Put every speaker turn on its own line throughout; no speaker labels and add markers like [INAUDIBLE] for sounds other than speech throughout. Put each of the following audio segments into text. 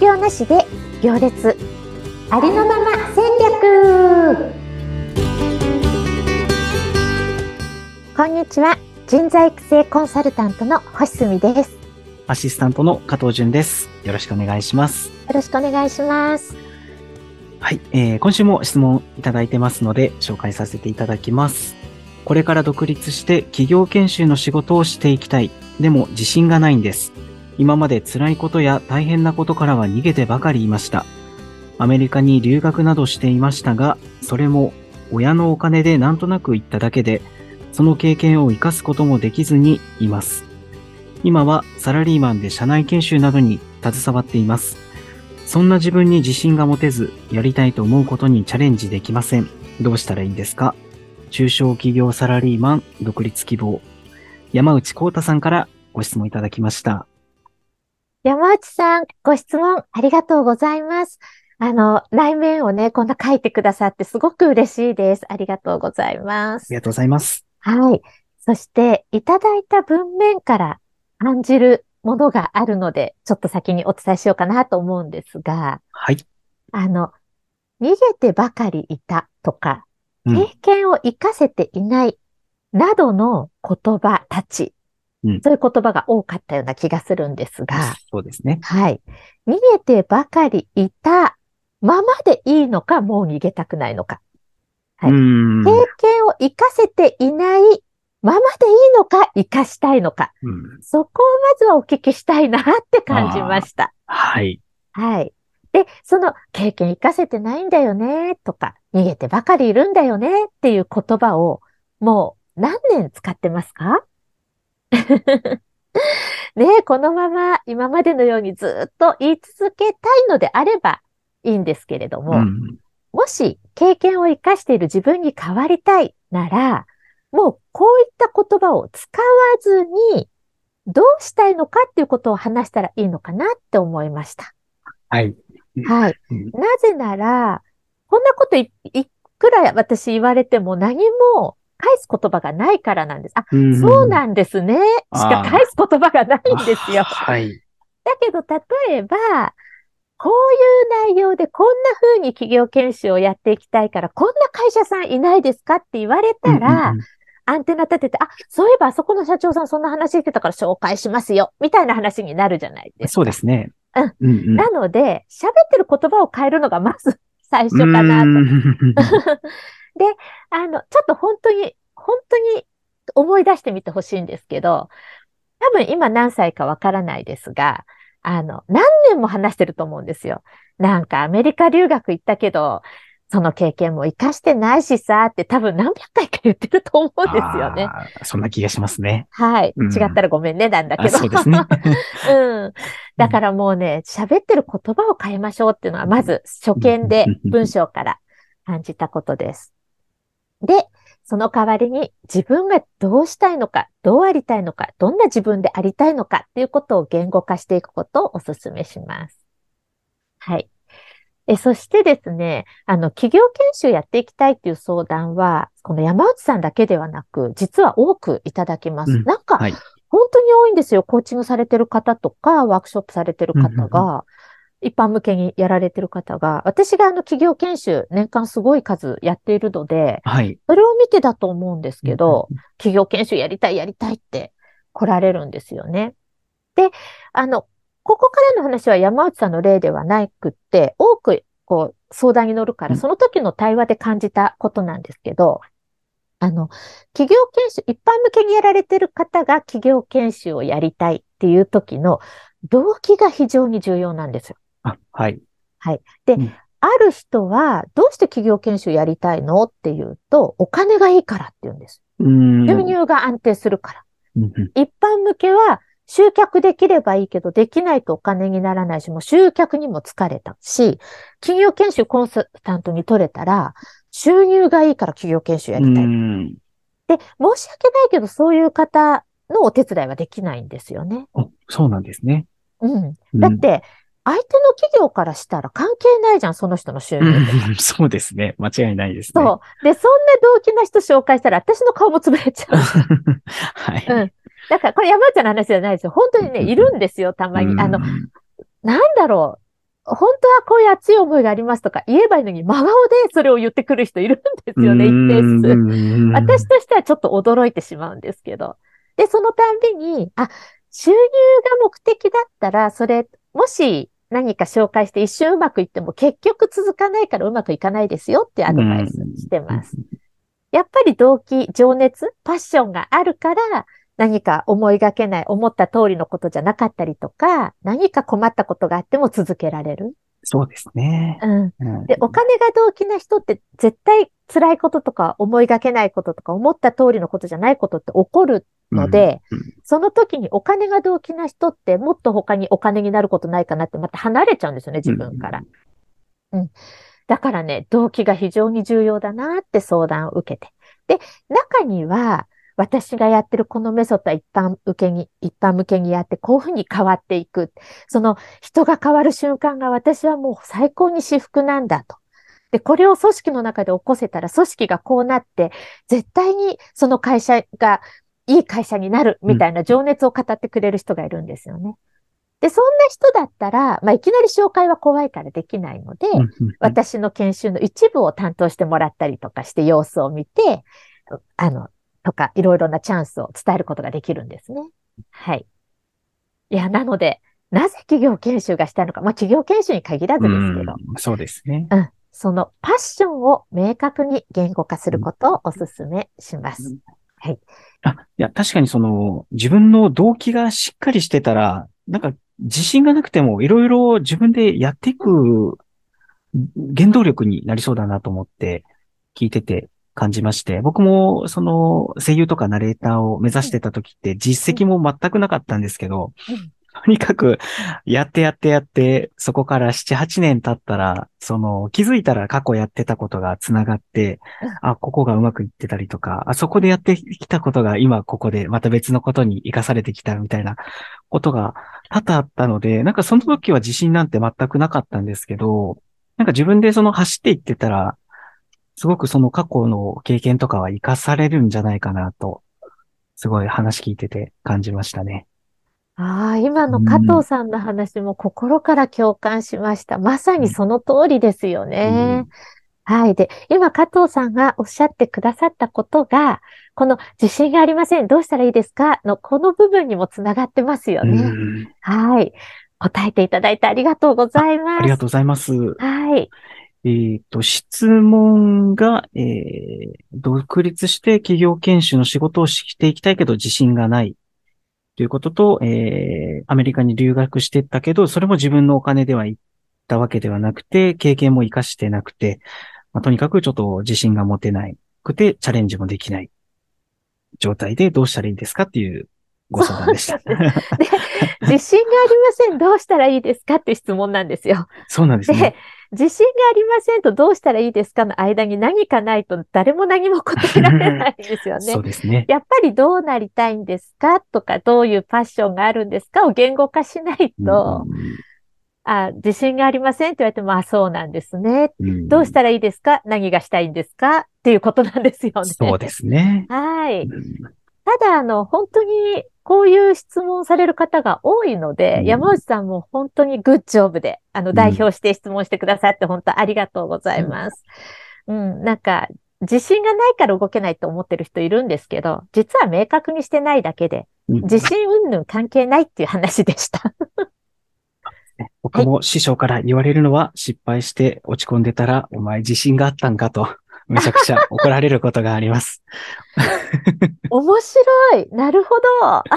業なしで行列。ありのまま戦略。こんにちは。人材育成コンサルタントの星住です。
アシスタントの加藤淳です。よろしくお願いします。よ
ろしくお願いします。
はい、えー、今週も質問いただいてますので紹介させていただきます。これから独立して企業研修の仕事をしていきたい。でも自信がないんです今まで辛いことや大変なことからは逃げてばかりいました。アメリカに留学などしていましたが、それも親のお金でなんとなく行っただけで、その経験を活かすこともできずにいます。今はサラリーマンで社内研修などに携わっています。そんな自分に自信が持てず、やりたいと思うことにチャレンジできません。どうしたらいいんですか？中小企業サラリーマン独立希望。山内幸太さんからご質問いただきました。
山内さん、ご質問ありがとうございます。あの、内面をね、こんな書いてくださってすごく嬉しいです。ありがとうございます。あ
りがとうございます。
はい。そして、いただいた文面から感じるものがあるので、ちょっと先にお伝えしようかなと思うんですが、
はい。
あの、逃げてばかりいたとか、経験を活かせていないなどの言葉たちうん、そういう言葉が多かったような気がするんですが。
そうですね。
はい。逃げてばかりいたままでいいのか、もう逃げたくないのか。はい。経験を活かせていないままでいいのか、活かしたいのか。うん、そこをまずはお聞きしたいなって感じました。
はい。
はい。で、その経験活かせてないんだよね、とか、逃げてばかりいるんだよね、っていう言葉を、もう何年使ってますか？[LAUGHS] ねこのまま今までのようにずっと言い続けたいのであればいいんですけれども、うん、もし経験を活かしている自分に変わりたいなら、もうこういった言葉を使わずに、どうしたいのかっていうことを話したらいいのかなって思いました。
はい。
はい。なぜなら、こんなこといくら私言われても何も返す言葉がないからなんです。あ、うん、そうなんですね。しか返す言葉がないんですよ。
はい。
だけど、例えば、こういう内容でこんな風に企業研修をやっていきたいから、こんな会社さんいないですかって言われたら、アンテナ立てて、あ、そういえばあそこの社長さんそんな話してたから紹介しますよ、みたいな話になるじゃないですか。
そうですね。
うん。うんうん、なので、喋ってる言葉を変えるのがまず最初かなと。で、あの、ちょっと本当に、本当に思い出してみてほしいんですけど、多分今何歳かわからないですが、あの、何年も話してると思うんですよ。なんかアメリカ留学行ったけど、その経験も活かしてないしさって多分何百回か言ってると思うんですよね。
そんな気がしますね。
はい。うん、違ったらごめんね、なんだけど。
そうですね。[LAUGHS]
うん。だからもうね、喋ってる言葉を変えましょうっていうのは、まず初見で文章から感じたことです。で、その代わりに自分がどうしたいのか、どうありたいのか、どんな自分でありたいのかっていうことを言語化していくことをお勧めします。はい。えそしてですね、あの、企業研修やっていきたいっていう相談は、この山内さんだけではなく、実は多くいただきます。うん、なんか、はい、本当に多いんですよ。コーチングされてる方とか、ワークショップされてる方が、一般向けにやられてる方が、私があの企業研修年間すごい数やっているので、
はい。
それを見てだと思うんですけど、企業研修やりたいやりたいって来られるんですよね。で、あの、ここからの話は山内さんの例ではなくって、多くこう相談に乗るから、その時の対話で感じたことなんですけど、あの、企業研修、一般向けにやられてる方が企業研修をやりたいっていう時の動機が非常に重要なんですよ。
あ、はい。
はい。で、うん、ある人は、どうして企業研修やりたいのっていうと、お金がいいからって言うんです。収入が安定するから。一般向けは、集客できればいいけど、できないとお金にならないし、もう集客にも疲れたし、企業研修コンサルタントに取れたら、収入がいいから企業研修やりたい。で、申し訳ないけど、そういう方のお手伝いはできないんですよね。
そうなんですね。
うん。だって、相手の企業からしたら関係ないじゃん、その人の収入
そうですね。間違いないですね。
そう。で、そんな動機な人紹介したら、私の顔も潰れちゃう。[LAUGHS]
はい。
うん。だから、これ山ちゃんの話じゃないですよ。本当にね、いるんですよ、たまに。あの、なんだろう。本当はこういう熱い思いがありますとか言えばいいのに、真顔でそれを言ってくる人いるんですよね、一定数。私としてはちょっと驚いてしまうんですけど。で、そのたんびに、あ、収入が目的だったら、それ、もし何か紹介して一瞬うまくいっても結局続かないからうまくいかないですよってアドバイスしてます。やっぱり動機、情熱、パッションがあるから何か思いがけない、思った通りのことじゃなかったりとか、何か困ったことがあっても続けられる。
そうですね。
うん。で、お金が動機な人って絶対辛いこととか思いがけないこととか思った通りのことじゃないことって起こるので、うんうん、その時にお金が動機な人ってもっと他にお金になることないかなってまた離れちゃうんですよね、自分から。うん、うん。だからね、動機が非常に重要だなって相談を受けて。で、中には、私がやってるこのメソッドは一般受けに、一般向けにやって、こういうふうに変わっていく。その人が変わる瞬間が私はもう最高に至福なんだと。で、これを組織の中で起こせたら、組織がこうなって、絶対にその会社がいい会社になるみたいな情熱を語ってくれる人がいるんですよね。で、そんな人だったら、まあ、いきなり紹介は怖いからできないので、私の研修の一部を担当してもらったりとかして様子を見て、あの、とか、いろいろなチャンスを伝えることができるんですね。はい。いや、なので、なぜ企業研修がしたいのか、まあ、企業研修に限らずですけど。
そうですね。
うん。そのパッションを明確に言語化することをお勧めします。はい。
あ、いや、確かにその、自分の動機がしっかりしてたら、なんか自信がなくてもいろいろ自分でやっていく原動力になりそうだなと思って聞いてて感じまして、僕もその声優とかナレーターを目指してた時って実績も全くなかったんですけど、とにかく、やってやってやって、そこから7、8年経ったら、その、気づいたら過去やってたことが繋がって、あ、ここがうまくいってたりとか、あそこでやってきたことが今ここでまた別のことに活かされてきたみたいなことが多々あったので、なんかその時は自信なんて全くなかったんですけど、なんか自分でその走っていってたら、すごくその過去の経験とかは活かされるんじゃないかなと、すごい話聞いてて感じましたね。
ああ、今の加藤さんの話も心から共感しました。まさにその通りですよね。はい。で、今加藤さんがおっしゃってくださったことが、この自信がありません。どうしたらいいですか？のこの部分にもつながってますよね。はい。答えていただいてありがとうございます。
ありがとうございます。
はい。
えっ、ー、と、質問が、えー、独立して企業研修の仕事をしていきたいけど自信がないということと、えー、アメリカに留学してったけど、それも自分のお金では行ったわけではなくて、経験も活かしてなくて、まあ、とにかくちょっと自信が持てないくて、チャレンジもできない状態でどうしたらいいですかっていうご相談でした。で [LAUGHS]
自信がありません。どうしたらいいですかって質問なんですよ。
そうなんですね。
自信がありませんとどうしたらいいですかの間に何かないと誰も何も答えられないんですよね。[LAUGHS]
そうですね。
やっぱりどうなりたいんですかとか、どういうパッションがあるんですかを言語化しないと、あ自信がありませんって言われても、あ、そうなんですね、どうしたらいいですか？何がしたいんですか？っていうことなんですよね。
そうですね。
はい。ただ、あの、本当にこういう質問される方が多いので、うん、山内さんも本当にグッジョブで、あの、代表して質問してくださって本当ありがとうございます。うん、うん、なんか、自信がないから動けないと思ってる人いるんですけど、実は明確にしてないだけで、自信云々関係ないっていう話でした。[LAUGHS]
僕も師匠から言われるのは、失敗して落ち込んでたら、お前自信があったんかと。めちゃくちゃ怒られることがあります。[LAUGHS]
面白い。なるほど。[LAUGHS]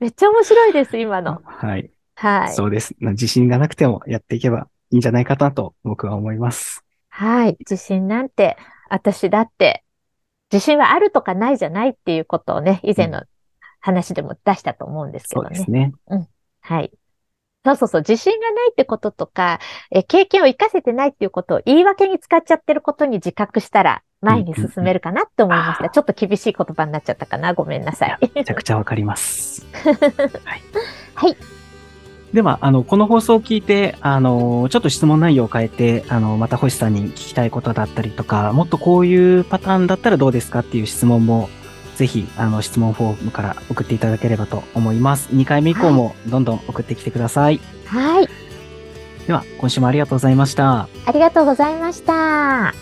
めっちゃ面白いです、今の。
はい。
はい。
そうです。自信がなくてもやっていけばいいんじゃないかなと僕は思います。
はい。自信なんて、私だって、自信はあるとかないじゃないっていうことをね、以前の話でも出したと思うんですけどね。
そうですね。
うん。はい。そうそうそう、自信がないってこととか、え経験を活かせてないっていうことを言い訳に使っちゃってることに自覚したら、前に進めるかなって思いました。ちょっと厳しい言葉になっちゃったかな。ごめんなさい。
めちゃくちゃわかります。[LAUGHS]
はい。はい。
では、あの、この放送を聞いて、あの、ちょっと質問内容を変えて、あの、また星さんに聞きたいことだったりとか、もっとこういうパターンだったらどうですかっていう質問もぜひ、あの、質問フォームから送っていただければと思います。2回目以降もどんどん送ってきてください。
はい。
では、今週もありがとうございました。
ありがとうございました。